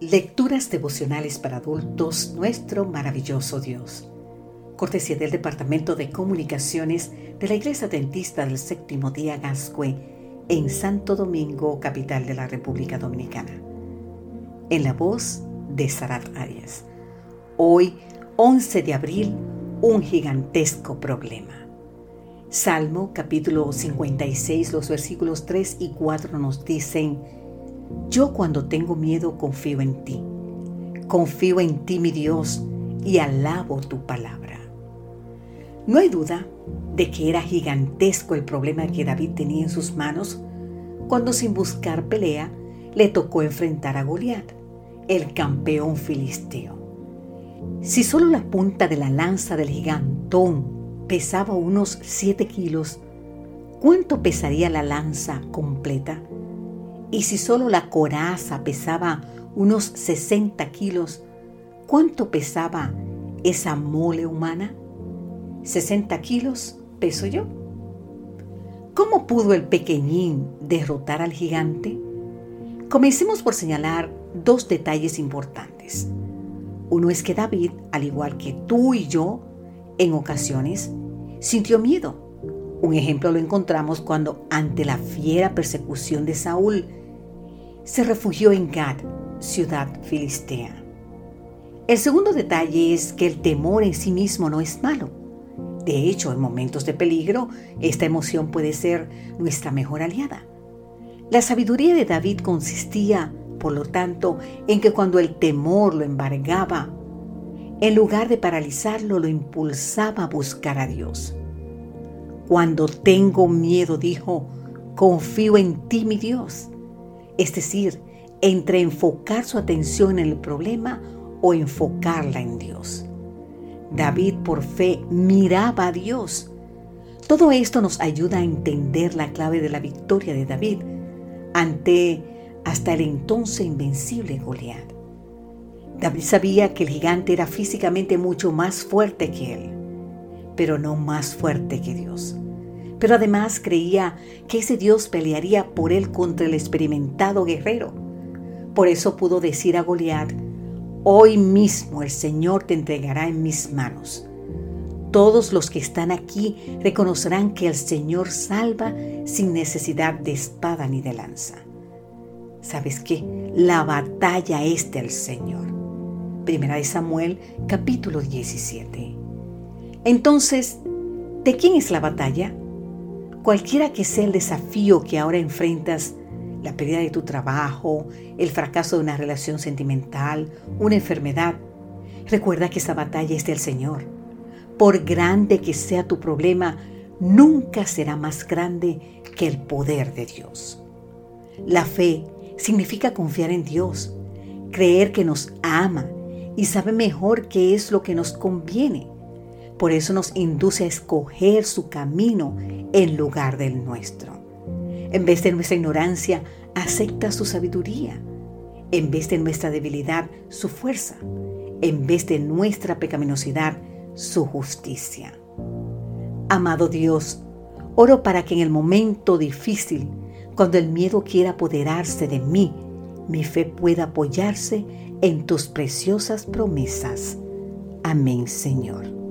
Lecturas devocionales para adultos, nuestro maravilloso Dios. Cortesía del Departamento de Comunicaciones de la Iglesia Dentista del Séptimo Día Gascue en Santo Domingo, capital de la República Dominicana. En la voz de Sarat Arias. Hoy, 11 de abril, un gigantesco problema. Salmo capítulo 56, los versículos 3 y 4 nos dicen, yo cuando tengo miedo confío en ti. Confío en ti, mi Dios, y alabo tu palabra. No hay duda de que era gigantesco el problema que David tenía en sus manos cuando sin buscar pelea le tocó enfrentar a Goliat, el campeón filisteo. Si solo la punta de la lanza del gigantón pesaba unos 7 kilos, ¿cuánto pesaría la lanza completa? Y si solo la coraza pesaba unos 60 kilos, ¿cuánto pesaba esa mole humana? 60 kilos peso yo. ¿Cómo pudo el pequeñín derrotar al gigante? Comencemos por señalar dos detalles importantes. Uno es que David, al igual que tú y yo, en ocasiones sintió miedo. Un ejemplo lo encontramos cuando ante la fiera persecución de Saúl, se refugió en Gad, ciudad filistea. El segundo detalle es que el temor en sí mismo no es malo. De hecho, en momentos de peligro, esta emoción puede ser nuestra mejor aliada. La sabiduría de David consistía, por lo tanto, en que cuando el temor lo embargaba, en lugar de paralizarlo, lo impulsaba a buscar a Dios. Cuando tengo miedo, dijo, confío en ti, mi Dios es decir, entre enfocar su atención en el problema o enfocarla en Dios. David por fe miraba a Dios. Todo esto nos ayuda a entender la clave de la victoria de David ante hasta el entonces invencible Goliat. David sabía que el gigante era físicamente mucho más fuerte que él, pero no más fuerte que Dios pero además creía que ese Dios pelearía por él contra el experimentado guerrero. Por eso pudo decir a Goliat, hoy mismo el Señor te entregará en mis manos. Todos los que están aquí reconocerán que el Señor salva sin necesidad de espada ni de lanza. ¿Sabes qué? La batalla es del Señor. Primera de Samuel, capítulo 17. Entonces, ¿de quién es la batalla? Cualquiera que sea el desafío que ahora enfrentas, la pérdida de tu trabajo, el fracaso de una relación sentimental, una enfermedad, recuerda que esa batalla es del Señor. Por grande que sea tu problema, nunca será más grande que el poder de Dios. La fe significa confiar en Dios, creer que nos ama y sabe mejor qué es lo que nos conviene por eso nos induce a escoger su camino en lugar del nuestro. En vez de nuestra ignorancia, acepta su sabiduría. En vez de nuestra debilidad, su fuerza. En vez de nuestra pecaminosidad, su justicia. Amado Dios, oro para que en el momento difícil, cuando el miedo quiera apoderarse de mí, mi fe pueda apoyarse en tus preciosas promesas. Amén, Señor.